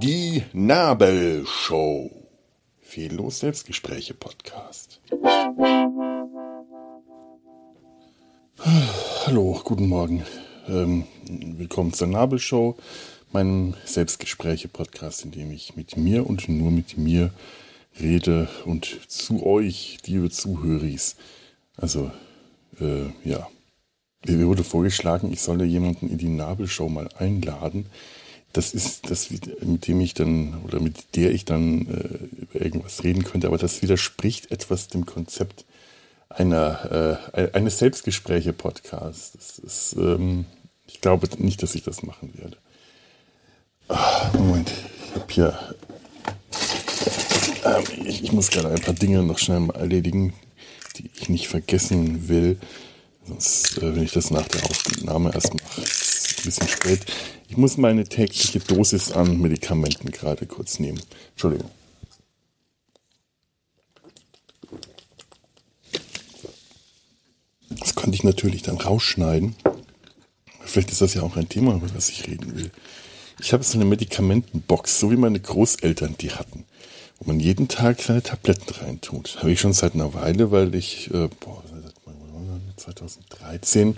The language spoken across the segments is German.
Die Nabelshow. Fehllos Selbstgespräche Podcast. Hallo, guten Morgen. Ähm, willkommen zur Nabelshow, meinem Selbstgespräche Podcast, in dem ich mit mir und nur mit mir rede und zu euch, liebe Zuhöris. Also, äh, ja. Mir wurde vorgeschlagen, ich solle jemanden in die Nabelshow mal einladen das ist das, mit dem ich dann oder mit der ich dann äh, über irgendwas reden könnte, aber das widerspricht etwas dem Konzept einer äh, eines Selbstgespräche-Podcasts. Das ist, ähm, ich glaube nicht, dass ich das machen werde. Ach, Moment, ich habe hier, ähm, ich, ich muss gerade ein paar Dinge noch schnell mal erledigen, die ich nicht vergessen will. Sonst, äh, wenn ich das nach der Aufnahme erst mache, ist ein bisschen spät. Ich muss meine tägliche Dosis an Medikamenten gerade kurz nehmen. Entschuldigung. Das könnte ich natürlich dann rausschneiden. Vielleicht ist das ja auch ein Thema, über das ich reden will. Ich habe so eine Medikamentenbox, so wie meine Großeltern die hatten, wo man jeden Tag seine Tabletten reintut. Habe ich schon seit einer Weile, weil ich äh, boah, seit 2013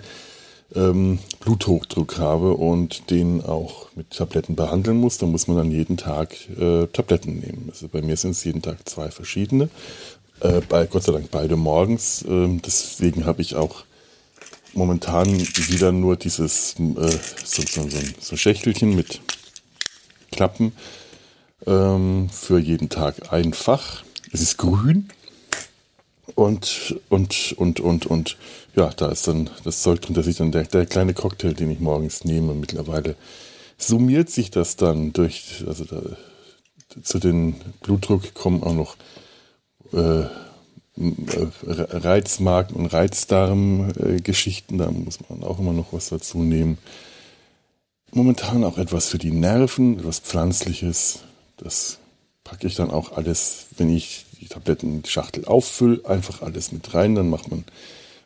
ähm, Bluthochdruck habe und den auch mit Tabletten behandeln muss, dann muss man dann jeden Tag äh, Tabletten nehmen. Also bei mir sind es jeden Tag zwei verschiedene. Äh, bei Gott sei Dank beide morgens. Äh, deswegen habe ich auch momentan wieder nur dieses äh, so, so, so, so Schächtelchen mit Klappen ähm, für jeden Tag einfach. Es ist grün und, und, und, und, und, ja, da ist dann das Zeug drin, dass ich dann der, der kleine Cocktail, den ich morgens nehme, mittlerweile summiert sich das dann durch, also da, zu den Blutdruck kommen auch noch äh, Reizmagen und Reizdarm-Geschichten, da muss man auch immer noch was dazu nehmen. Momentan auch etwas für die Nerven, etwas Pflanzliches. Das packe ich dann auch alles, wenn ich die Tabletten die Schachtel auffülle, einfach alles mit rein. Dann macht man,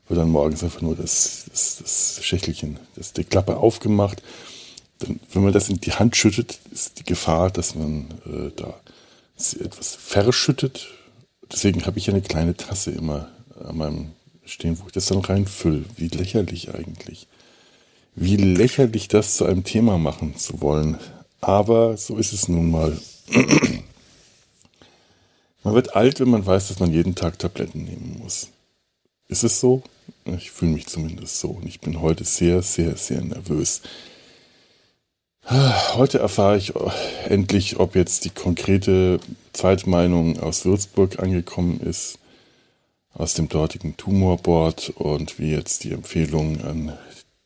wird dann morgens einfach nur das, das, das Schächtelchen, das, die Klappe aufgemacht. Dann, wenn man das in die Hand schüttet, ist die Gefahr, dass man äh, da etwas verschüttet. Deswegen habe ich eine kleine Tasse immer an meinem stehen, wo ich das dann reinfülle. Wie lächerlich eigentlich. Wie lächerlich das zu einem Thema machen zu wollen. Aber so ist es nun mal. Man wird alt, wenn man weiß, dass man jeden Tag Tabletten nehmen muss. Ist es so? Ich fühle mich zumindest so und ich bin heute sehr, sehr, sehr nervös. Heute erfahre ich endlich, ob jetzt die konkrete Zweitmeinung aus Würzburg angekommen ist, aus dem dortigen Tumorboard und wie jetzt die Empfehlung an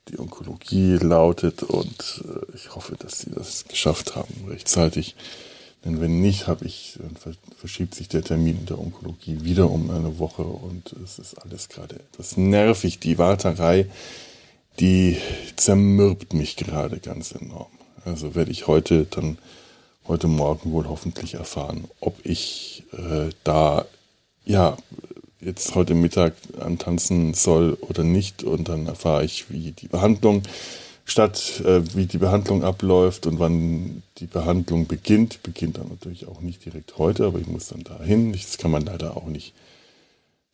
die Onkologie lautet und äh, ich hoffe, dass sie das geschafft haben rechtzeitig. Denn wenn nicht, habe ich, verschiebt sich der Termin in der Onkologie wieder um eine Woche und es ist alles gerade etwas nervig. Die Warterei, die zermürbt mich gerade ganz enorm. Also werde ich heute dann, heute Morgen wohl hoffentlich erfahren, ob ich äh, da, ja, jetzt heute Mittag antanzen soll oder nicht. Und dann erfahre ich, wie die Behandlung statt äh, wie die Behandlung abläuft und wann die Behandlung beginnt. Beginnt dann natürlich auch nicht direkt heute, aber ich muss dann dahin. Das kann man leider auch nicht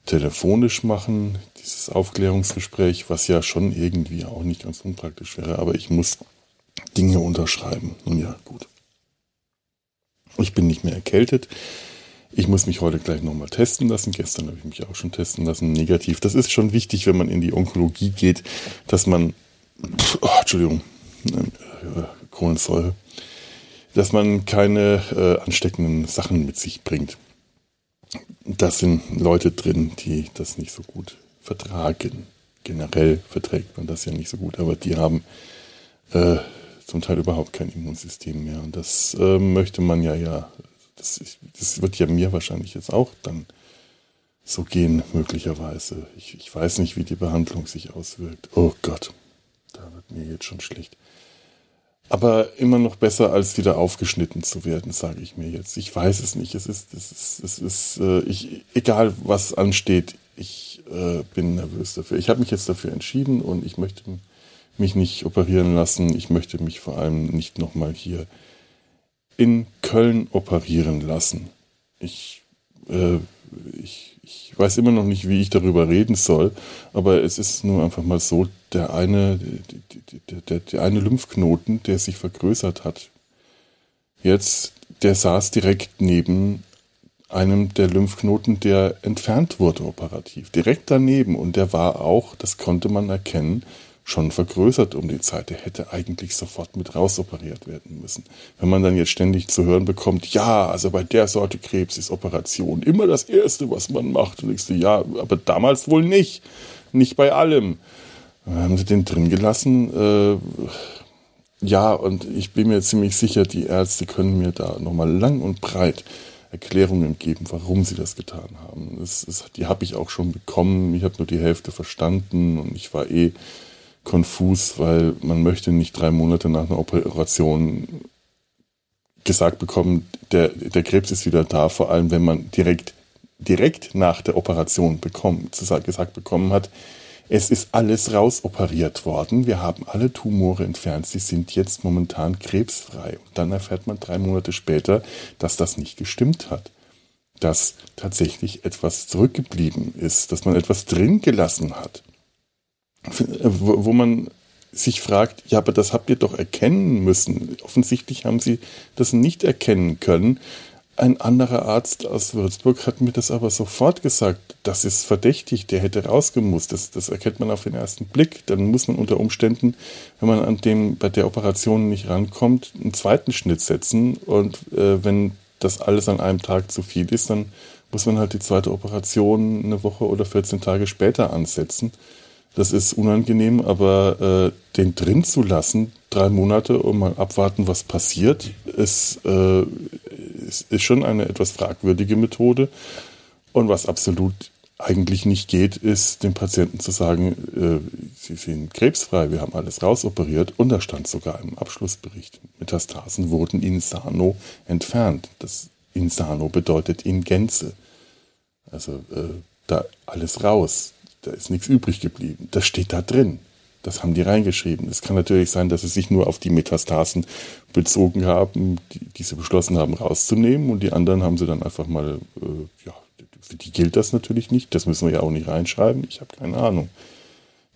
telefonisch machen, dieses Aufklärungsgespräch, was ja schon irgendwie auch nicht ganz unpraktisch wäre, aber ich muss Dinge unterschreiben. Nun ja, gut. Ich bin nicht mehr erkältet. Ich muss mich heute gleich nochmal testen lassen. Gestern habe ich mich auch schon testen lassen. Negativ. Das ist schon wichtig, wenn man in die Onkologie geht, dass man oh, Entschuldigung, Kohlensäure, dass man keine äh, ansteckenden Sachen mit sich bringt. Da sind Leute drin, die das nicht so gut vertragen. Generell verträgt man das ja nicht so gut, aber die haben äh, zum Teil überhaupt kein Immunsystem mehr. Und das äh, möchte man ja, ja, das, das, wird ja mir wahrscheinlich jetzt auch dann so gehen, möglicherweise. Ich, ich weiß nicht, wie die Behandlung sich auswirkt. Oh Gott. Da wird mir jetzt schon schlecht. Aber immer noch besser, als wieder aufgeschnitten zu werden, sage ich mir jetzt. Ich weiß es nicht. Es ist, es ist, es ist, äh, ich, egal was ansteht, ich äh, bin nervös dafür. Ich habe mich jetzt dafür entschieden und ich möchte mich nicht operieren lassen. Ich möchte mich vor allem nicht nochmal hier in Köln operieren lassen. Ich, äh, ich, ich weiß immer noch nicht, wie ich darüber reden soll, aber es ist nur einfach mal so, der eine, der, der, der eine Lymphknoten, der sich vergrößert hat, jetzt, der saß direkt neben einem der Lymphknoten, der entfernt wurde operativ, direkt daneben. Und der war auch, das konnte man erkennen, schon vergrößert um die Zeit. Der hätte eigentlich sofort mit rausoperiert werden müssen. Wenn man dann jetzt ständig zu hören bekommt, ja, also bei der Sorte Krebs ist Operation immer das Erste, was man macht. Und ich so, ja, aber damals wohl nicht. Nicht bei allem. Dann haben sie den drin gelassen. Äh, ja, und ich bin mir ziemlich sicher, die Ärzte können mir da nochmal lang und breit Erklärungen geben, warum sie das getan haben. Das, das, die habe ich auch schon bekommen. Ich habe nur die Hälfte verstanden und ich war eh konfus, weil man möchte nicht drei Monate nach einer Operation gesagt bekommen, der, der Krebs ist wieder da, vor allem wenn man direkt, direkt nach der Operation bekommen, gesagt bekommen hat, es ist alles rausoperiert worden. Wir haben alle Tumore entfernt. Sie sind jetzt momentan krebsfrei. Und dann erfährt man drei Monate später, dass das nicht gestimmt hat. Dass tatsächlich etwas zurückgeblieben ist, dass man etwas drin gelassen hat. Wo man sich fragt, ja, aber das habt ihr doch erkennen müssen. Offensichtlich haben sie das nicht erkennen können. Ein anderer Arzt aus Würzburg hat mir das aber sofort gesagt. Das ist verdächtig, der hätte rausgemusst. Das, das erkennt man auf den ersten Blick. Dann muss man unter Umständen, wenn man an dem bei der Operation nicht rankommt, einen zweiten Schnitt setzen. Und äh, wenn das alles an einem Tag zu viel ist, dann muss man halt die zweite Operation eine Woche oder 14 Tage später ansetzen. Das ist unangenehm, aber äh, den drin zu lassen, drei Monate und mal abwarten, was passiert, ist, äh, ist, ist schon eine etwas fragwürdige Methode. Und was absolut eigentlich nicht geht, ist dem Patienten zu sagen, äh, sie sind krebsfrei, wir haben alles rausoperiert und da stand sogar im Abschlussbericht, Metastasen wurden in sano entfernt. Das in sano bedeutet in Gänze. Also äh, da alles raus da ist nichts übrig geblieben. Das steht da drin. Das haben die reingeschrieben. Es kann natürlich sein, dass sie sich nur auf die Metastasen bezogen haben, die, die sie beschlossen haben rauszunehmen und die anderen haben sie dann einfach mal, äh, ja, für die gilt das natürlich nicht. Das müssen wir ja auch nicht reinschreiben. Ich habe keine Ahnung.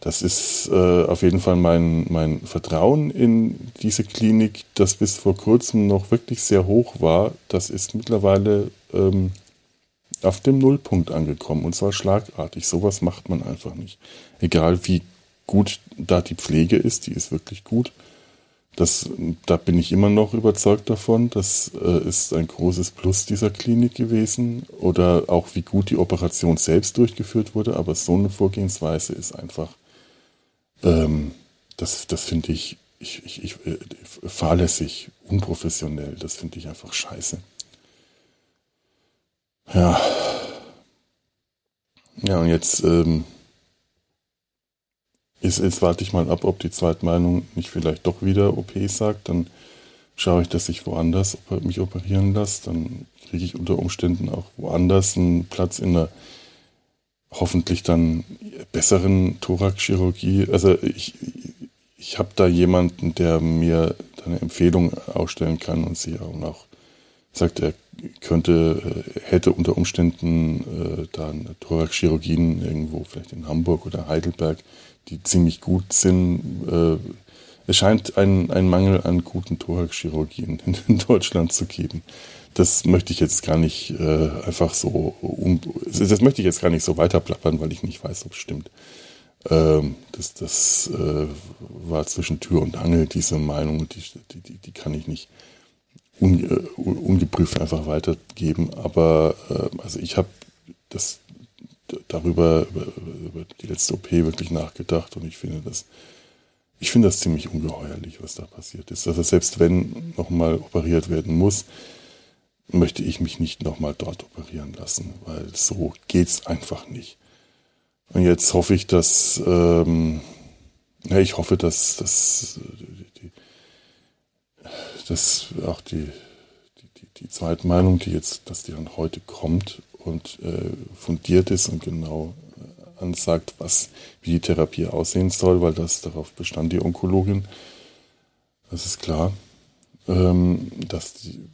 Das ist äh, auf jeden Fall mein, mein Vertrauen in diese Klinik, das bis vor kurzem noch wirklich sehr hoch war. Das ist mittlerweile ähm, auf dem Nullpunkt angekommen und zwar schlagartig. Sowas macht man einfach nicht. Egal wie gut da die Pflege ist, die ist wirklich gut. Das, da bin ich immer noch überzeugt davon. Das äh, ist ein großes Plus dieser Klinik gewesen. Oder auch wie gut die Operation selbst durchgeführt wurde. Aber so eine Vorgehensweise ist einfach, ähm, das, das finde ich, ich, ich, ich äh, fahrlässig, unprofessionell. Das finde ich einfach scheiße. Ja. Ja, und jetzt, ähm, ist, jetzt warte ich mal ab, ob die Zweitmeinung nicht vielleicht doch wieder OP sagt. Dann schaue ich, dass ich woanders mich operieren lasse. Dann kriege ich unter Umständen auch woanders einen Platz in der hoffentlich dann besseren Thoraxchirurgie. Also ich, ich habe da jemanden, der mir eine Empfehlung ausstellen kann und sie auch noch sagt, er könnte, äh, hätte unter Umständen äh, dann Thoraxchirurgien irgendwo, vielleicht in Hamburg oder Heidelberg, die ziemlich gut sind. Äh, es scheint einen, Mangel an guten Thoraxchirurgien in, in Deutschland zu geben. Das möchte ich jetzt gar nicht äh, einfach so, um, das möchte ich jetzt gar nicht so weiterplappern, weil ich nicht weiß, ob es stimmt. Ähm, das das äh, war zwischen Tür und Angel, diese Meinung, die, die, die kann ich nicht un, uh, ungeprüft einfach weitergeben. Aber äh, also ich habe das darüber über, über, die letzte OP wirklich nachgedacht und ich finde das ich finde das ziemlich ungeheuerlich, was da passiert ist. Also selbst wenn nochmal operiert werden muss, möchte ich mich nicht nochmal dort operieren lassen, weil so geht es einfach nicht. Und jetzt hoffe ich, dass ähm, ja, ich hoffe, dass, dass dass auch die, die, die Zweitmeinung, die jetzt, dass die dann heute kommt und äh, fundiert ist und genau ansagt, was, wie die Therapie aussehen soll, weil das darauf bestand die Onkologin. Das ist klar, ähm, dass die,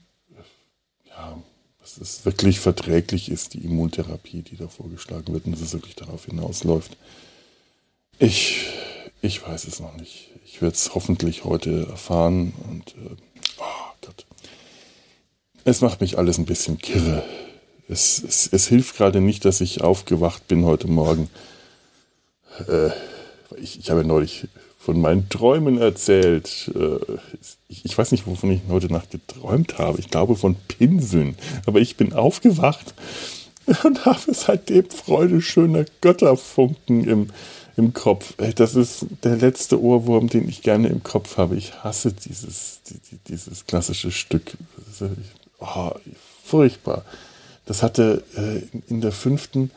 ja, dass es wirklich verträglich ist, die Immuntherapie, die da vorgeschlagen wird und dass es wirklich darauf hinausläuft. Ich, ich weiß es noch nicht. Ich werde es hoffentlich heute erfahren und äh. Es macht mich alles ein bisschen kirre. Es, es, es hilft gerade nicht, dass ich aufgewacht bin heute Morgen. Äh, ich, ich habe neulich von meinen Träumen erzählt. Äh, ich, ich, weiß nicht, wovon ich heute Nacht geträumt habe. Ich glaube von Pinseln. Aber ich bin aufgewacht und habe seitdem Freude schöner Götterfunken im, im Kopf. Das ist der letzte Ohrwurm, den ich gerne im Kopf habe. Ich hasse dieses, dieses klassische Stück. Oh, furchtbar. Das hatte äh, in der fünften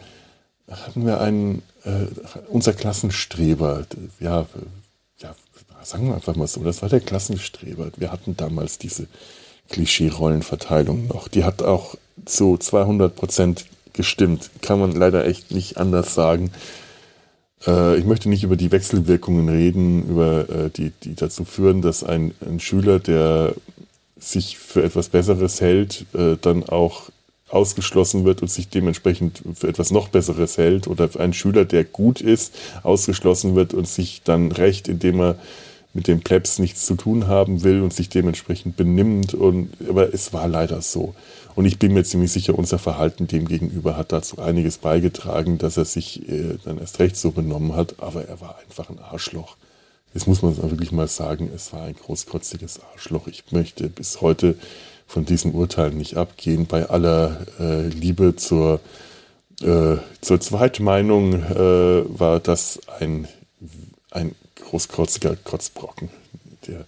hatten wir einen, äh, unser Klassenstreber, ja, ja, sagen wir einfach mal so, das war der Klassenstreber. Wir hatten damals diese Klischee-Rollenverteilung noch. Die hat auch zu 200 Prozent gestimmt. Kann man leider echt nicht anders sagen. Äh, ich möchte nicht über die Wechselwirkungen reden, über äh, die, die dazu führen, dass ein, ein Schüler, der sich für etwas Besseres hält, äh, dann auch ausgeschlossen wird und sich dementsprechend für etwas noch Besseres hält oder ein Schüler, der gut ist, ausgeschlossen wird und sich dann recht, indem er mit dem Plebs nichts zu tun haben will und sich dementsprechend benimmt. Und, aber es war leider so. Und ich bin mir ziemlich sicher, unser Verhalten dem gegenüber hat dazu einiges beigetragen, dass er sich äh, dann erst recht so benommen hat. Aber er war einfach ein Arschloch. Jetzt muss man es wirklich mal sagen, es war ein großkotziges Arschloch. Ich möchte bis heute von diesem Urteil nicht abgehen. Bei aller äh, Liebe zur, äh, zur Zweitmeinung äh, war das ein, ein großkotziger Kotzbrocken, der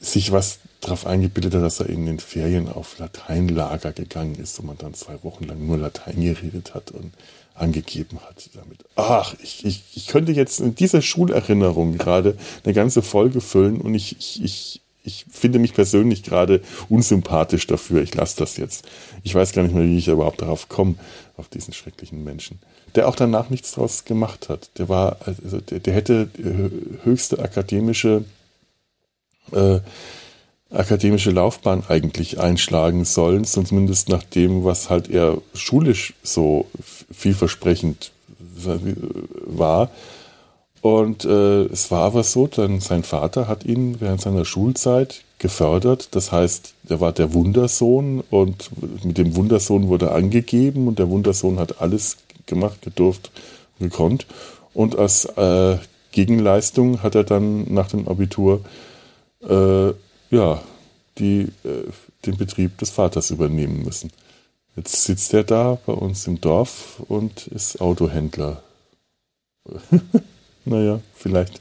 sich was darauf eingebildet hat, dass er in den Ferien auf Lateinlager gegangen ist und man dann zwei Wochen lang nur Latein geredet hat und angegeben hat damit. Ach, ich, ich, ich könnte jetzt in dieser Schulerinnerung gerade eine ganze Folge füllen und ich, ich, ich ich finde mich persönlich gerade unsympathisch dafür. Ich lasse das jetzt. Ich weiß gar nicht mehr, wie ich überhaupt darauf komme, auf diesen schrecklichen Menschen. Der auch danach nichts draus gemacht hat. Der war, also der, der hätte höchste akademische, äh, akademische Laufbahn eigentlich einschlagen sollen, zumindest nach dem, was halt er schulisch so vielversprechend war. Und äh, es war aber so, dann sein Vater hat ihn während seiner Schulzeit gefördert. Das heißt, er war der Wundersohn und mit dem Wundersohn wurde angegeben und der Wundersohn hat alles gemacht, gedurft, gekonnt. Und als äh, Gegenleistung hat er dann nach dem Abitur äh, ja, die, äh, den Betrieb des Vaters übernehmen müssen. Jetzt sitzt er da bei uns im Dorf und ist Autohändler. naja, vielleicht.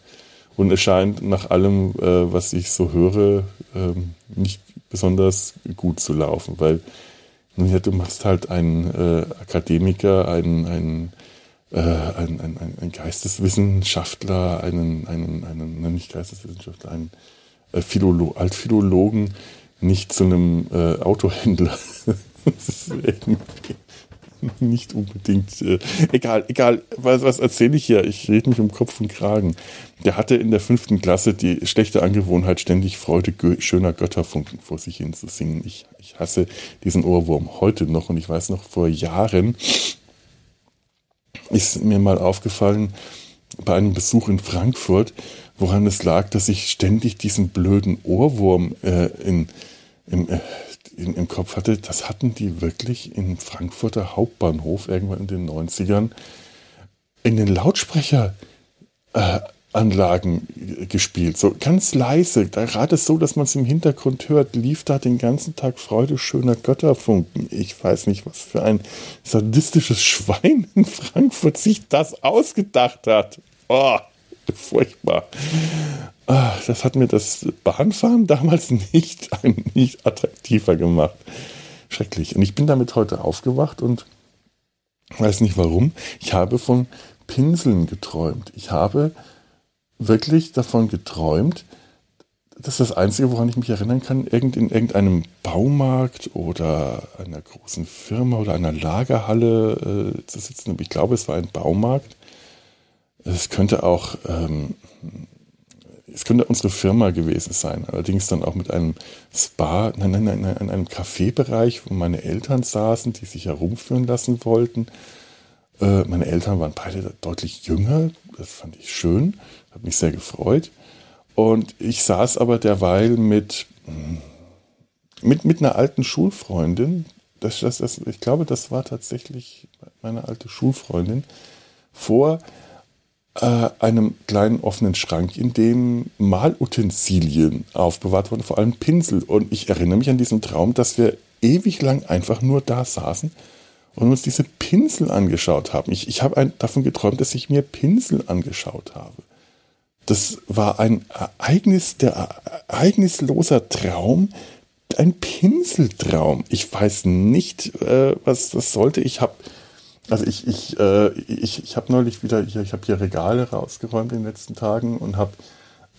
Und es scheint nach allem, äh, was ich so höre, ähm, nicht besonders gut zu laufen, weil ja, du machst halt einen äh, Akademiker, einen, einen, äh, einen, einen, einen Geisteswissenschaftler, einen, einen, einen, nicht Geisteswissenschaftler, einen äh, Philolo Altphilologen nicht zu einem äh, Autohändler. das ist irgendwie nicht unbedingt. Äh, egal, egal, was, was erzähle ich hier? Ich rede mich um Kopf und Kragen. Der hatte in der fünften Klasse die schlechte Angewohnheit, ständig Freude schöner Götterfunken vor sich hin zu singen. Ich, ich hasse diesen Ohrwurm heute noch und ich weiß noch, vor Jahren ist mir mal aufgefallen, bei einem Besuch in Frankfurt, woran es lag, dass ich ständig diesen blöden Ohrwurm äh, in, im, äh, im, im Kopf hatte, das hatten die wirklich im Frankfurter Hauptbahnhof irgendwann in den 90ern in den Lautsprecheranlagen äh, gespielt. So ganz leise, gerade so, dass man es im Hintergrund hört, lief da den ganzen Tag Freude schöner Götterfunken. Ich weiß nicht, was für ein sadistisches Schwein in Frankfurt sich das ausgedacht hat. Oh, furchtbar. Ah, das hat mir das Bahnfahren damals nicht, nicht attraktiver gemacht. Schrecklich. Und ich bin damit heute aufgewacht und weiß nicht warum. Ich habe von Pinseln geträumt. Ich habe wirklich davon geträumt, das ist das Einzige, woran ich mich erinnern kann, irgend in irgendeinem Baumarkt oder einer großen Firma oder einer Lagerhalle äh, zu sitzen. Ich glaube, es war ein Baumarkt. Es könnte auch, ähm, es könnte unsere Firma gewesen sein. Allerdings dann auch mit einem Spa, nein, nein, nein, in einem Kaffeebereich, wo meine Eltern saßen, die sich herumführen lassen wollten. Äh, meine Eltern waren beide deutlich jünger. Das fand ich schön, hat mich sehr gefreut. Und ich saß aber derweil mit, mit, mit einer alten Schulfreundin. Das, das, das, ich glaube, das war tatsächlich meine alte Schulfreundin vor äh, einem kleinen offenen Schrank, in dem Malutensilien aufbewahrt wurden, vor allem Pinsel. Und ich erinnere mich an diesen Traum, dass wir ewig lang einfach nur da saßen und uns diese Pinsel angeschaut haben. Ich, ich habe davon geträumt, dass ich mir Pinsel angeschaut habe. Das war ein Ereignis, der ereignisloser Traum, ein Pinseltraum. Ich weiß nicht, äh, was das sollte. Ich habe also ich, ich, äh, ich, ich habe neulich wieder, ich, ich habe hier Regale rausgeräumt in den letzten Tagen und habe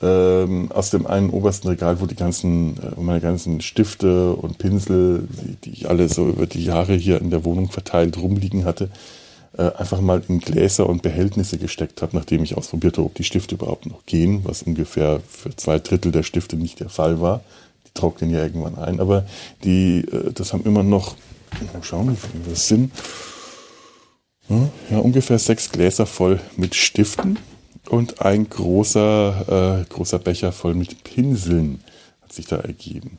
ähm, aus dem einen obersten Regal, wo die ganzen, äh, meine ganzen Stifte und Pinsel, die, ich alle so über die Jahre hier in der Wohnung verteilt rumliegen hatte, äh, einfach mal in Gläser und Behältnisse gesteckt habe, nachdem ich ausprobiert habe, ob die Stifte überhaupt noch gehen, was ungefähr für zwei Drittel der Stifte nicht der Fall war. Die trocknen ja irgendwann ein, aber die, äh, das haben immer noch, mal schauen, wie viel das sind, ja, ungefähr sechs Gläser voll mit Stiften und ein großer, äh, großer Becher voll mit Pinseln hat sich da ergeben.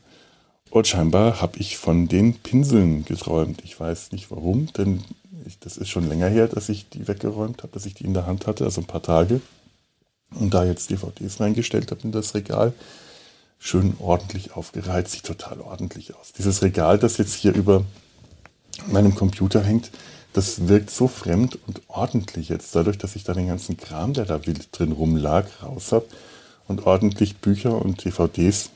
Und scheinbar habe ich von den Pinseln geträumt. Ich weiß nicht warum, denn ich, das ist schon länger her, dass ich die weggeräumt habe, dass ich die in der Hand hatte, also ein paar Tage. Und da jetzt DVDs reingestellt habe in das Regal, schön ordentlich aufgereiht, sieht total ordentlich aus. Dieses Regal, das jetzt hier über meinem Computer hängt, das wirkt so fremd und ordentlich jetzt, dadurch, dass ich da den ganzen Kram, der da wild drin rumlag, raus habe und ordentlich Bücher und DVDs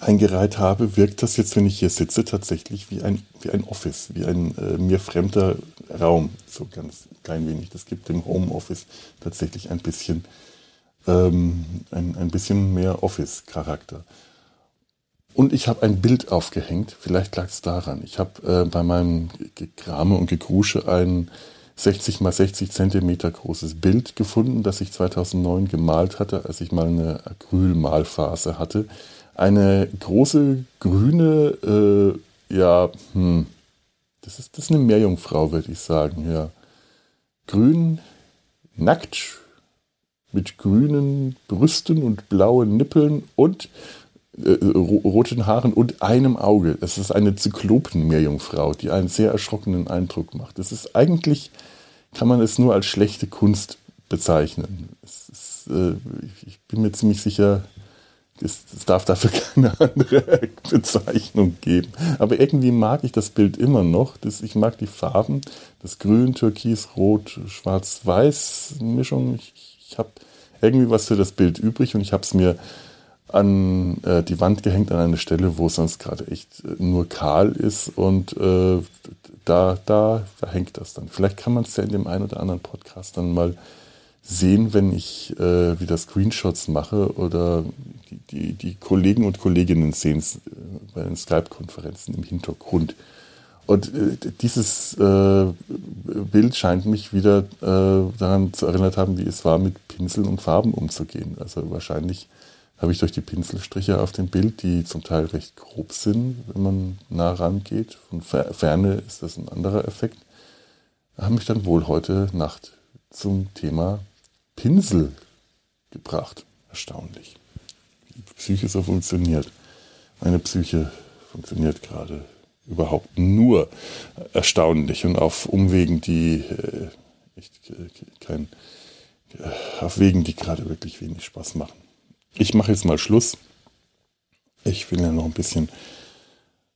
eingereiht habe, wirkt das jetzt, wenn ich hier sitze, tatsächlich wie ein, wie ein Office, wie ein äh, mir fremder Raum, so ganz klein wenig. Das gibt dem Homeoffice tatsächlich ein bisschen, ähm, ein, ein bisschen mehr Office-Charakter. Und ich habe ein Bild aufgehängt, vielleicht lag es daran. Ich habe äh, bei meinem Gekrame und Gegrusche ein 60 mal 60 Zentimeter großes Bild gefunden, das ich 2009 gemalt hatte, als ich mal eine Acrylmalphase hatte. Eine große grüne, äh, ja, hm, das ist, das ist eine Meerjungfrau, würde ich sagen, ja. Grün, nackt, mit grünen Brüsten und blauen Nippeln und äh, roten Haaren und einem Auge. Es ist eine Zyklopen-Meerjungfrau, die einen sehr erschrockenen Eindruck macht. Es ist eigentlich, kann man es nur als schlechte Kunst bezeichnen. Ist, äh, ich bin mir ziemlich sicher, es, es, darf dafür keine andere Bezeichnung geben. Aber irgendwie mag ich das Bild immer noch. Das, ich mag die Farben, das Grün, Türkis, Rot, Schwarz-Weiß-Mischung. Ich, ich habe irgendwie was für das Bild übrig und ich habe es mir an äh, die Wand gehängt an eine Stelle, wo es sonst gerade echt äh, nur kahl ist und äh, da, da, da hängt das dann. Vielleicht kann man es ja in dem einen oder anderen Podcast dann mal sehen, wenn ich äh, wieder Screenshots mache oder die, die, die Kollegen und Kolleginnen sehen es äh, bei den Skype-Konferenzen im Hintergrund. Und äh, dieses Bild scheint mich wieder daran zu erinnert haben, wie es war, mit Pinseln und Farben umzugehen. Also wahrscheinlich habe ich durch die Pinselstriche auf dem Bild, die zum Teil recht grob sind, wenn man nah rangeht. Von Ferne ist das ein anderer Effekt. Habe mich dann wohl heute Nacht zum Thema Pinsel gebracht. Erstaunlich. Die Psyche so funktioniert. Meine Psyche funktioniert gerade überhaupt nur erstaunlich und auf Umwegen, die äh, echt äh, kein, äh, auf Wegen, die gerade wirklich wenig Spaß machen. Ich mache jetzt mal Schluss. Ich will ja noch ein bisschen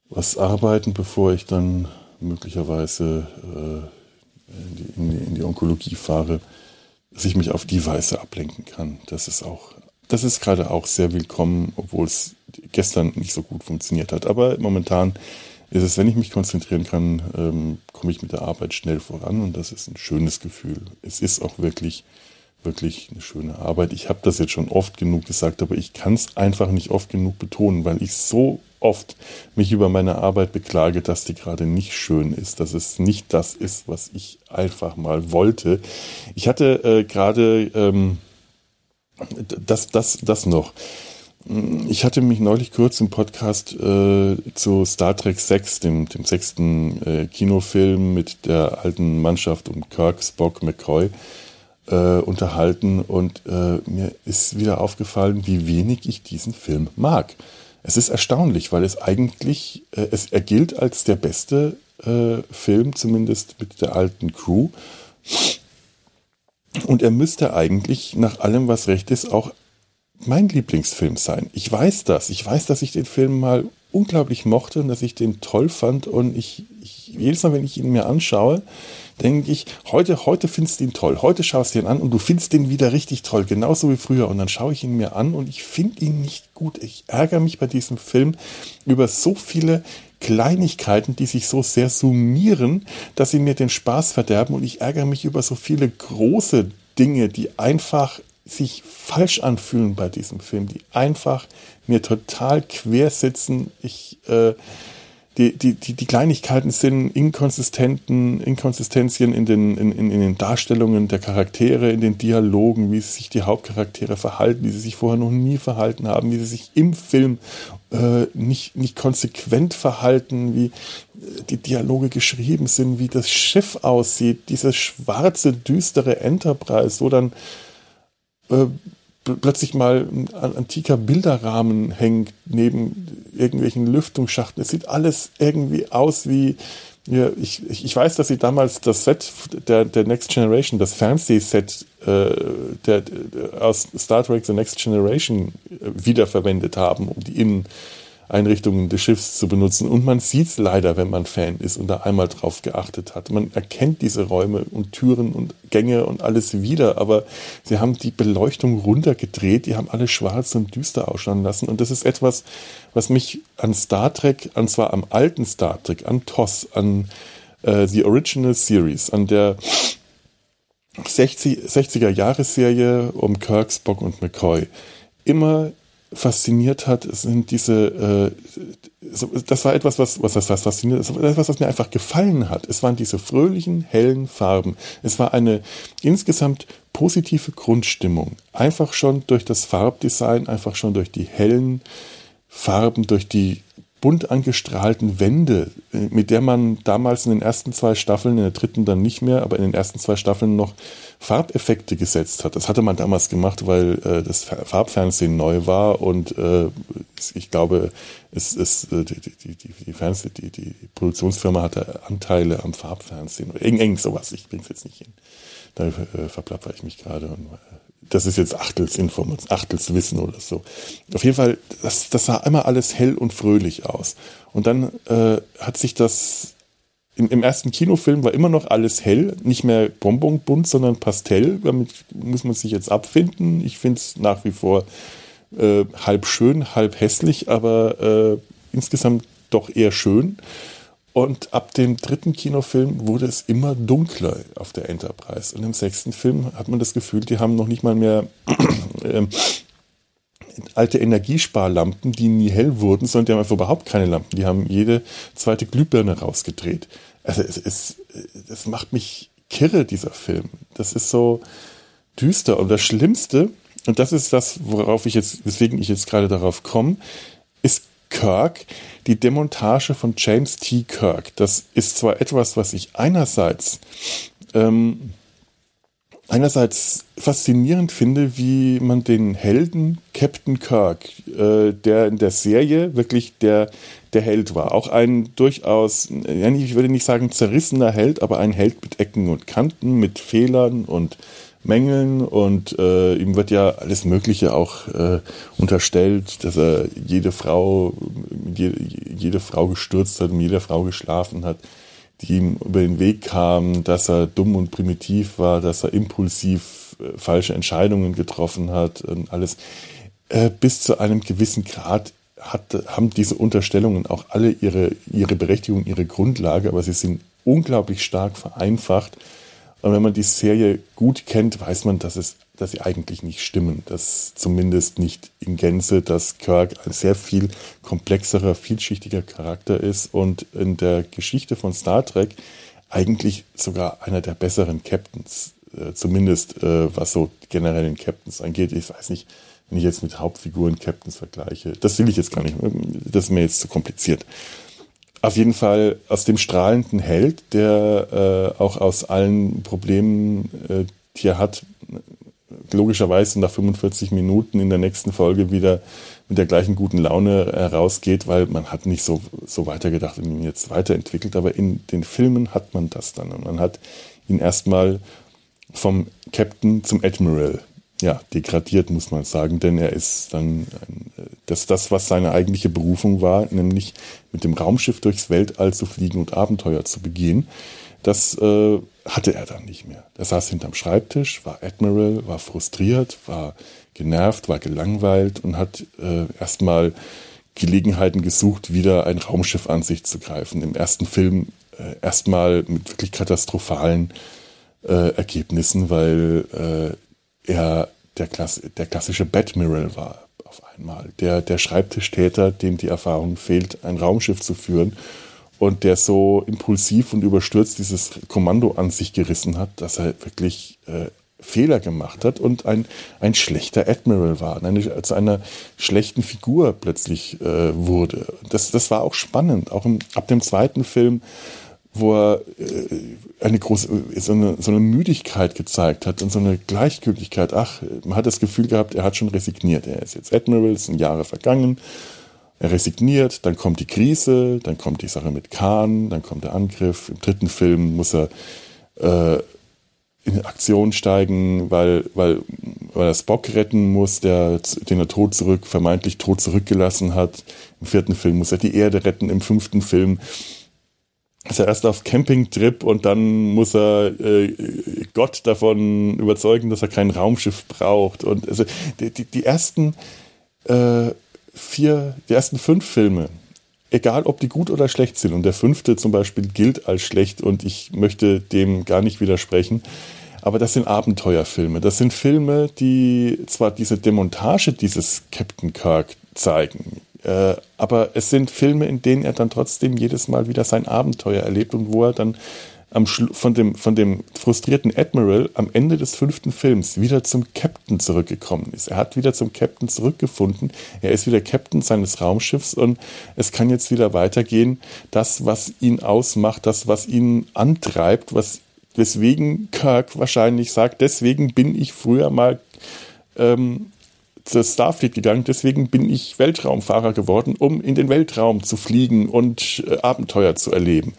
was arbeiten, bevor ich dann möglicherweise äh, in, die, in, die, in, die, Onkologie fahre, dass ich mich auf die Weise ablenken kann. Das ist auch, das ist gerade auch sehr willkommen, obwohl es gestern nicht so gut funktioniert hat. Aber momentan ist es, wenn ich mich konzentrieren kann, ähm, komme ich mit der Arbeit schnell voran und das ist ein schönes Gefühl. Es ist auch wirklich wirklich eine schöne Arbeit. Ich habe das jetzt schon oft genug gesagt, aber ich kann es einfach nicht oft genug betonen, weil ich so oft mich über meine Arbeit beklage, dass die gerade nicht schön ist, dass es nicht das ist, was ich einfach mal wollte. Ich hatte äh, gerade ähm, das, das, das noch. Ich hatte mich neulich kurz im Podcast äh, zu Star Trek 6, dem, dem sechsten äh, Kinofilm mit der alten Mannschaft um Kirk, Spock, McCoy äh, unterhalten und äh, mir ist wieder aufgefallen, wie wenig ich diesen Film mag. Es ist erstaunlich, weil es eigentlich, äh, es, er gilt als der beste äh, Film, zumindest mit der alten Crew. Und er müsste eigentlich nach allem, was recht ist, auch mein Lieblingsfilm sein. Ich weiß das. Ich weiß, dass ich den Film mal unglaublich mochte und dass ich den toll fand. Und ich, ich jedes Mal, wenn ich ihn mir anschaue, denke ich, heute, heute findest du ihn toll. Heute schaust du ihn an und du findest ihn wieder richtig toll, genauso wie früher. Und dann schaue ich ihn mir an und ich finde ihn nicht gut. Ich ärgere mich bei diesem Film über so viele Kleinigkeiten, die sich so sehr summieren, dass sie mir den Spaß verderben. Und ich ärgere mich über so viele große Dinge, die einfach sich falsch anfühlen bei diesem Film, die einfach mir total quer sitzen. Ich, äh, die, die, die, die Kleinigkeiten sind Inkonsistenten, Inkonsistenzien in den, in, in, in den Darstellungen der Charaktere, in den Dialogen, wie sich die Hauptcharaktere verhalten, wie sie sich vorher noch nie verhalten haben, wie sie sich im Film äh, nicht, nicht konsequent verhalten, wie äh, die Dialoge geschrieben sind, wie das Schiff aussieht, dieses schwarze, düstere Enterprise, wo dann äh, plötzlich mal ein antiker Bilderrahmen hängt neben irgendwelchen Lüftungsschachten. Es sieht alles irgendwie aus wie, ja, ich, ich weiß, dass sie damals das Set der, der Next Generation, das Fernsehset äh, der, der, aus Star Trek The Next Generation äh, wiederverwendet haben, um die Innen Einrichtungen des Schiffs zu benutzen. Und man sieht es leider, wenn man Fan ist und da einmal drauf geachtet hat. Man erkennt diese Räume und Türen und Gänge und alles wieder, aber sie haben die Beleuchtung runtergedreht, die haben alles schwarz und düster ausschauen lassen. Und das ist etwas, was mich an Star Trek, und zwar am alten Star Trek, an TOS, an äh, The Original Series, an der 60, 60er Jahresserie um Kirk, Spock und McCoy immer fasziniert hat, sind diese, äh, das war etwas, was, was das heißt fasziniert, das war etwas, was mir einfach gefallen hat. Es waren diese fröhlichen, hellen Farben. Es war eine insgesamt positive Grundstimmung. Einfach schon durch das Farbdesign, einfach schon durch die hellen Farben, durch die bunt angestrahlten Wände, äh, mit der man damals in den ersten zwei Staffeln, in der dritten dann nicht mehr, aber in den ersten zwei Staffeln noch Farbeffekte gesetzt hat. Das hatte man damals gemacht, weil äh, das Farbfernsehen neu war und äh, ich glaube, es ist äh, die, die, die, Fernseh, die, die Produktionsfirma hatte Anteile am Farbfernsehen. Eng, eng sowas, ich bring's jetzt nicht hin. Da äh, verplapper ich mich gerade und äh, das ist jetzt Achtelsinformation, Achtelswissen oder so. Auf jeden Fall, das, das sah immer alles hell und fröhlich aus. Und dann äh, hat sich das im, im, ersten Kinofilm war immer noch alles hell, nicht mehr bonbonbunt, sondern Pastell. Damit muss man sich jetzt abfinden. Ich finde es nach wie vor äh, halb schön, halb hässlich, aber äh, insgesamt doch eher schön. Und ab dem dritten Kinofilm wurde es immer dunkler auf der Enterprise. Und im sechsten Film hat man das Gefühl, die haben noch nicht mal mehr äh, alte Energiesparlampen, die nie hell wurden, sondern die haben einfach überhaupt keine Lampen. Die haben jede zweite Glühbirne rausgedreht. Also es, es, es macht mich kirre, dieser Film. Das ist so düster. Und das Schlimmste, und das ist das, worauf ich jetzt, weswegen ich jetzt gerade darauf komme, Kirk, die Demontage von James T. Kirk. Das ist zwar etwas, was ich einerseits ähm, einerseits faszinierend finde, wie man den Helden Captain Kirk, äh, der in der Serie wirklich der, der Held war, auch ein durchaus, ich würde nicht sagen zerrissener Held, aber ein Held mit Ecken und Kanten, mit Fehlern und Mängeln und äh, ihm wird ja alles Mögliche auch äh, unterstellt, dass er jede Frau, jede, jede Frau gestürzt hat, mit jeder Frau geschlafen hat, die ihm über den Weg kam, dass er dumm und primitiv war, dass er impulsiv äh, falsche Entscheidungen getroffen hat und alles. Äh, bis zu einem gewissen Grad hat, haben diese Unterstellungen auch alle ihre, ihre Berechtigung, ihre Grundlage, aber sie sind unglaublich stark vereinfacht Aber wenn man die Serie gut kennt, weiß man, dass es, dass sie eigentlich nicht stimmen. Dass zumindest nicht in Gänze, dass Kirk ein sehr viel komplexerer, vielschichtiger Charakter ist und in der Geschichte von Star Trek eigentlich sogar einer der besseren Captains. Äh, zumindest äh, was so generell den Captains angeht. Ich weiß nicht, wenn ich jetzt mit Hauptfiguren Captains vergleiche. Das will ich jetzt gar nicht. Das ist mir jetzt zu kompliziert. Auf jeden Fall aus dem strahlenden Held, der äh, auch aus allen Problemen, äh, die er hat, logischerweise nach 45 Minuten in der nächsten Folge wieder mit der gleichen guten Laune herausgeht, weil man hat nicht so, so weitergedacht und ihn jetzt weiterentwickelt, aber in den Filmen hat man das dann. Und man hat ihn erstmal vom Captain zum Admiral ja, degradiert, muss man sagen, denn er ist dann das, das, was seine eigentliche Berufung war, nämlich mit dem Raumschiff durchs Weltall zu fliegen und Abenteuer zu begehen. Das äh, hatte er dann nicht mehr. Er saß hinterm Schreibtisch, war Admiral, war frustriert, war genervt, war gelangweilt und hat äh, erstmal Gelegenheiten gesucht, wieder ein Raumschiff an sich zu greifen. Im ersten Film äh, erstmal mit wirklich katastrophalen äh, Ergebnissen, weil äh, er der, Klass der klassische Batmiral war auf einmal. Der, der Schreibtischtäter, dem die Erfahrung fehlt, ein Raumschiff zu führen und der so impulsiv und überstürzt dieses Kommando an sich gerissen hat, dass er wirklich äh, Fehler gemacht hat und ein, ein schlechter Admiral war, eine, zu einer schlechten Figur plötzlich äh, wurde. Das, das war auch spannend. Auch im, ab dem zweiten Film wo er äh, eine große, so eine, so eine Müdigkeit gezeigt hat und so eine Gleichgültigkeit. Ach, man hat das Gefühl gehabt, er hat schon resigniert. Er ist jetzt Admiral, es sind Jahre vergangen. Er resigniert, dann kommt die Krise, dann kommt die Sache mit Khan, dann kommt der Angriff. Im dritten Film muss er äh, in Aktion steigen, weil, weil, weil er Spock retten muss, der, den er tot zurück, vermeintlich tot zurückgelassen hat. Im vierten Film muss er die Erde retten. Im fünften Film ist er erst auf Campingtrip und dann muss er äh, Gott davon überzeugen, dass er kein Raumschiff braucht. Und also die, die, die ersten äh, vier, die ersten fünf Filme, egal ob die gut oder schlecht sind, und der fünfte zum Beispiel gilt als schlecht und ich möchte dem gar nicht widersprechen, aber das sind Abenteuerfilme. Das sind Filme, die zwar diese Demontage dieses Captain Kirk zeigen, äh, aber es sind Filme, in denen er dann trotzdem jedes Mal wieder sein Abenteuer erlebt und wo er dann von, dem, von dem frustrierten Admiral am Ende des fünften Films wieder zum Captain zurückgekommen ist. Er hat wieder zum Captain zurückgefunden. Er ist wieder Captain seines Raumschiffs und es kann jetzt wieder weitergehen. Das, was ihn ausmacht, das, was ihn antreibt, was weswegen Kirk wahrscheinlich sagt, deswegen bin ich früher mal ähm, zur Starfleet gegangen. Deswegen bin ich Weltraumfahrer geworden, um in den Weltraum zu fliegen und äh, Abenteuer zu erleben.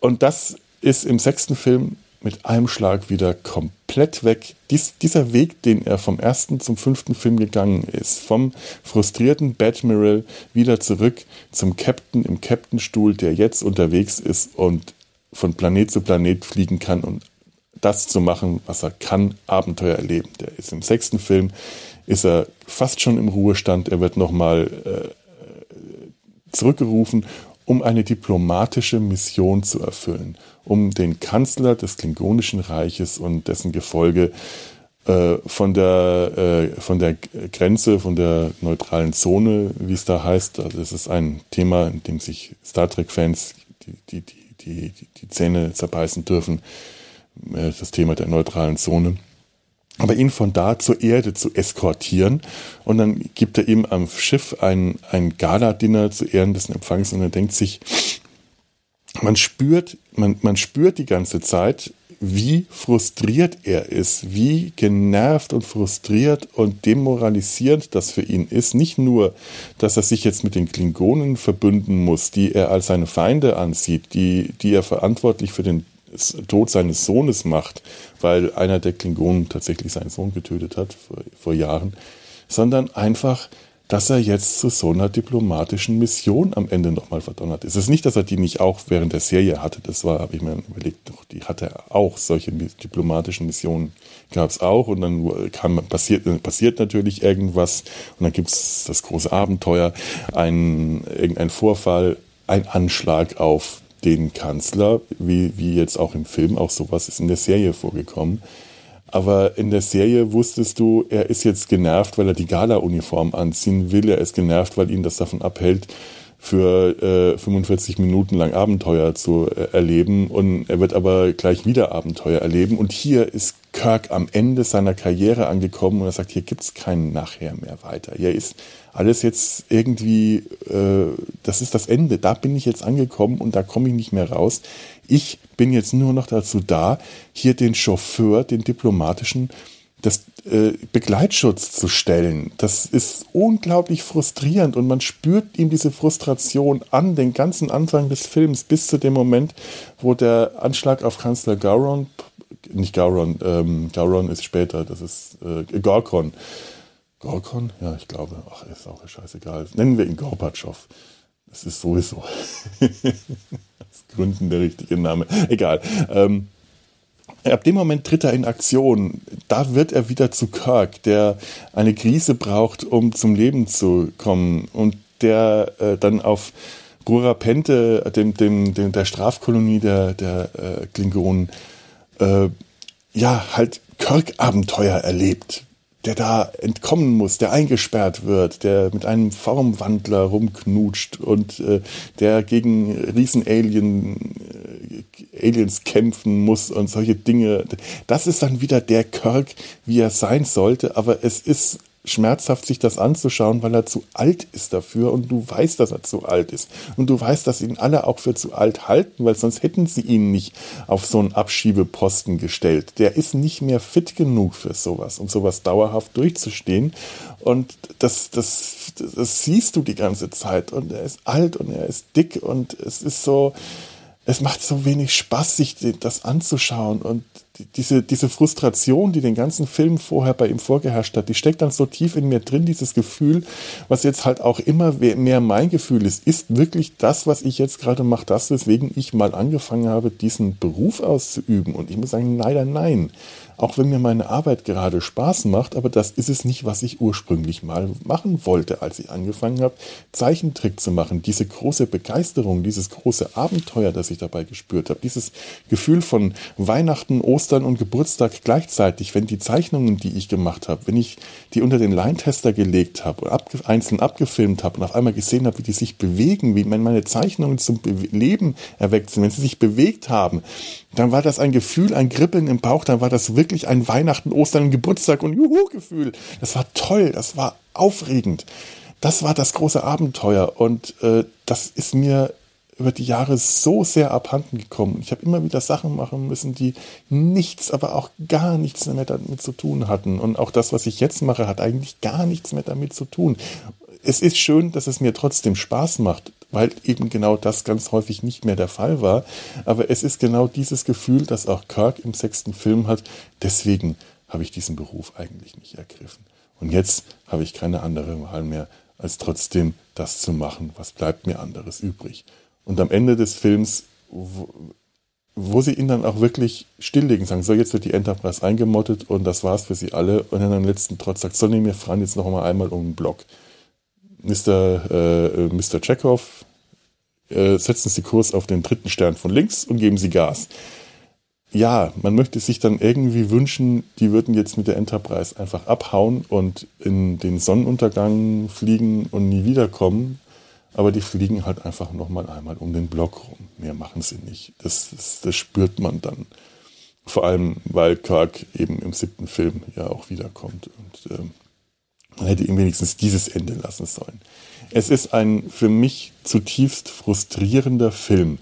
Und das ist im sechsten Film mit einem Schlag wieder komplett weg. Dies, dieser Weg, den er vom ersten zum fünften Film gegangen ist, vom frustrierten Badmiral wieder zurück zum Captain im Captainstuhl, der jetzt unterwegs ist und von Planet zu Planet fliegen kann und das zu machen, was er kann, Abenteuer erleben. Der ist im sechsten Film ist er fast schon im Ruhestand. Er wird nochmal äh, zurückgerufen, um eine diplomatische Mission zu erfüllen, um den Kanzler des Klingonischen Reiches und dessen Gefolge äh, von der, äh, von der Grenze, von der neutralen Zone, wie es da heißt, also das ist ein Thema, in dem sich Star Trek-Fans die, die, die, die, die Zähne zerbeißen dürfen, äh, das Thema der neutralen Zone aber ihn von da zur Erde zu eskortieren. Und dann gibt er ihm am Schiff ein, ein Gala-Dinner zu Ehren des Empfangs und er denkt sich, man spürt, man, man spürt die ganze Zeit, wie frustriert er ist, wie genervt und frustriert und demoralisierend das für ihn ist. Nicht nur, dass er sich jetzt mit den Klingonen verbünden muss, die er als seine Feinde ansieht, die, die er verantwortlich für den Tod seines Sohnes macht, weil einer der Klingonen tatsächlich seinen Sohn getötet hat vor, vor Jahren, sondern einfach, dass er jetzt zu so einer diplomatischen Mission am Ende nochmal verdonnert ist. Es ist nicht, dass er die nicht auch während der Serie hatte. Das war, habe ich mir überlegt, doch, die hatte er auch. Solche diplomatischen Missionen gab es auch. Und dann kam, passiert, passiert natürlich irgendwas. Und dann gibt es das große Abenteuer, ein, irgendein Vorfall, ein Anschlag auf den Kanzler, wie, wie jetzt auch im Film, auch sowas ist in der Serie vorgekommen. Aber in der Serie wusstest du, er ist jetzt genervt, weil er die Gala-Uniform anziehen will. Er ist genervt, weil ihn das davon abhält, für äh, 45 Minuten lang Abenteuer zu äh, erleben. Und er wird aber gleich wieder Abenteuer erleben. Und hier ist Kirk am Ende seiner Karriere angekommen und er sagt, hier gibt's keinen Nachher mehr weiter. Hier ist alles jetzt irgendwie, äh, das ist das Ende. Da bin ich jetzt angekommen und da komme ich nicht mehr raus. Ich bin jetzt nur noch dazu da, hier den Chauffeur, den diplomatischen, das äh, Begleitschutz zu stellen. Das ist unglaublich frustrierend und man spürt ihm diese Frustration an, den ganzen Anfang des Films bis zu dem Moment, wo der Anschlag auf Kanzler Gauron, nicht Gauron, ähm, Gauron ist später, das ist äh, Gorkon. Gorkon? Ja, ich glaube, ach, ist auch scheißegal. Nennen wir ihn Gorbatschow. Das ist sowieso aus Gründen der richtige Name. Egal. Ähm, ab dem Moment tritt er in Aktion. Da wird er wieder zu Kirk, der eine Krise braucht, um zum Leben zu kommen und der äh, dann auf Rurapente, dem, dem, dem, der Strafkolonie der, der äh, Klingonen, äh, ja, halt Kirk-Abenteuer erlebt der da entkommen muss, der eingesperrt wird, der mit einem Formwandler rumknutscht und äh, der gegen Riesen-Alien, äh, Aliens kämpfen muss und solche Dinge. Das ist dann wieder der Kirk, wie er sein sollte, aber es ist schmerzhaft, sich das anzuschauen, weil er zu alt ist dafür und du weißt, dass er zu alt ist. Und du weißt, dass ihn alle auch für zu alt halten, weil sonst hätten sie ihn nicht auf so einen Abschiebeposten gestellt. Der ist nicht mehr fit genug für sowas, um sowas dauerhaft durchzustehen. Und das, das, das siehst du die ganze Zeit. Und er ist alt und er ist dick und es ist so, es macht so wenig Spaß, sich das anzuschauen und diese, diese Frustration, die den ganzen Film vorher bei ihm vorgeherrscht hat, die steckt dann so tief in mir drin, dieses Gefühl, was jetzt halt auch immer mehr mein Gefühl ist, ist wirklich das, was ich jetzt gerade mache, das, weswegen ich mal angefangen habe, diesen Beruf auszuüben. Und ich muss sagen, leider nein auch wenn mir meine Arbeit gerade Spaß macht, aber das ist es nicht, was ich ursprünglich mal machen wollte, als ich angefangen habe, Zeichentrick zu machen. Diese große Begeisterung, dieses große Abenteuer, das ich dabei gespürt habe, dieses Gefühl von Weihnachten, Ostern und Geburtstag gleichzeitig, wenn die Zeichnungen, die ich gemacht habe, wenn ich die unter den Line-Tester gelegt habe und abge einzeln abgefilmt habe und auf einmal gesehen habe, wie die sich bewegen, wie meine Zeichnungen zum Be Leben erweckt sind, wenn sie sich bewegt haben, dann war das ein Gefühl, ein Kribbeln im Bauch, dann war das wirklich ein Weihnachten, Ostern, Geburtstag und Juhu-Gefühl. Das war toll, das war aufregend. Das war das große Abenteuer und äh, das ist mir über die Jahre so sehr abhanden gekommen. Ich habe immer wieder Sachen machen müssen, die nichts, aber auch gar nichts mehr damit zu tun hatten. Und auch das, was ich jetzt mache, hat eigentlich gar nichts mehr damit zu tun. Es ist schön, dass es mir trotzdem Spaß macht weil eben genau das ganz häufig nicht mehr der Fall war. Aber es ist genau dieses Gefühl, das auch Kirk im sechsten Film hat. Deswegen habe ich diesen Beruf eigentlich nicht ergriffen. Und jetzt habe ich keine andere Wahl mehr, als trotzdem das zu machen. Was bleibt mir anderes übrig? Und am Ende des Films, wo, wo sie ihn dann auch wirklich stilllegen, sagen, so jetzt wird die Enterprise eingemottet und das war's für sie alle. Und dann am letzten Trotz sagt, so nehmen wir fahren jetzt noch einmal um den Block. Mr. Äh, Mr. Chekhov, äh, setzen Sie Kurs auf den dritten Stern von links und geben Sie Gas. Ja, man möchte sich dann irgendwie wünschen, die würden jetzt mit der Enterprise einfach abhauen und in den Sonnenuntergang fliegen und nie wiederkommen. Aber die fliegen halt einfach nochmal einmal um den Block rum. Mehr machen sie nicht. Das, das, das spürt man dann. Vor allem, weil Kirk eben im siebten Film ja auch wiederkommt. Und ähm, man hätte ihm wenigstens dieses Ende lassen sollen. Es ist ein für mich zutiefst frustrierender Film,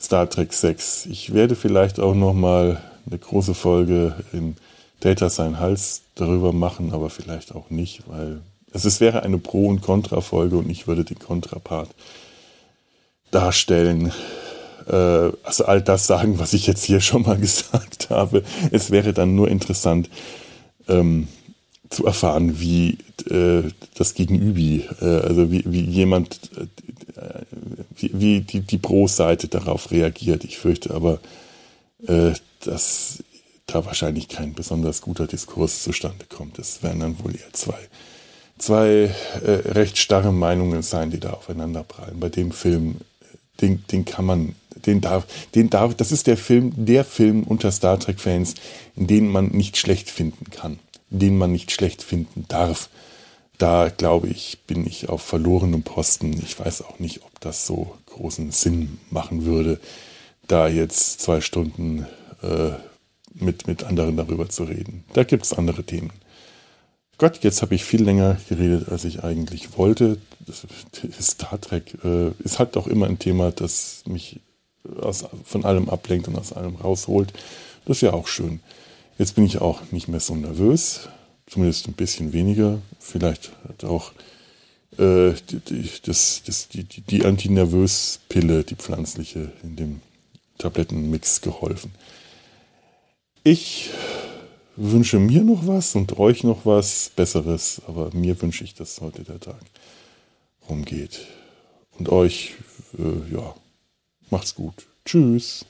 Star Trek 6. Ich werde vielleicht auch noch mal eine große Folge in Data sein Hals darüber machen, aber vielleicht auch nicht, weil es, es wäre eine Pro- und Kontra-Folge und ich würde den Kontrapart darstellen. Äh, also all das sagen, was ich jetzt hier schon mal gesagt habe. Es wäre dann nur interessant, ähm, zu erfahren, wie äh, das Gegenübi, äh, also wie, wie jemand, äh, wie, wie, die, Pro-Seite darauf reagiert. Ich fürchte aber, äh, dass da wahrscheinlich kein besonders guter Diskurs zustande kommt. Es werden dann wohl eher zwei, zwei äh, recht starre Meinungen sein, die da aufeinander prallen. Bei dem Film, den, den kann man, den darf, den darf, das ist der Film, der Film unter Star Trek-Fans, in den man nicht schlecht finden kann, den man nicht schlecht finden darf. Da glaube ich, bin ich auf verlorenem Posten. Ich weiß auch nicht, ob das so großen Sinn machen würde, da jetzt zwei Stunden äh, mit, mit anderen darüber zu reden. Da gibt es andere Themen. Gott, jetzt habe ich viel länger geredet, als ich eigentlich wollte. Star Trek äh, ist halt doch immer ein Thema, das mich aus, von allem ablenkt und aus allem rausholt. Das ist ja auch schön. Jetzt bin ich auch nicht mehr so nervös, zumindest ein bisschen weniger. Vielleicht hat auch äh, die, das, das, die, die, die Antinervös-Pille, die pflanzliche, in dem Tablettenmix geholfen. Ich wünsche mir noch was und euch noch was Besseres, aber mir wünsche ich, dass heute der Tag rumgeht. Und euch, äh, ja, macht's gut. Tschüss.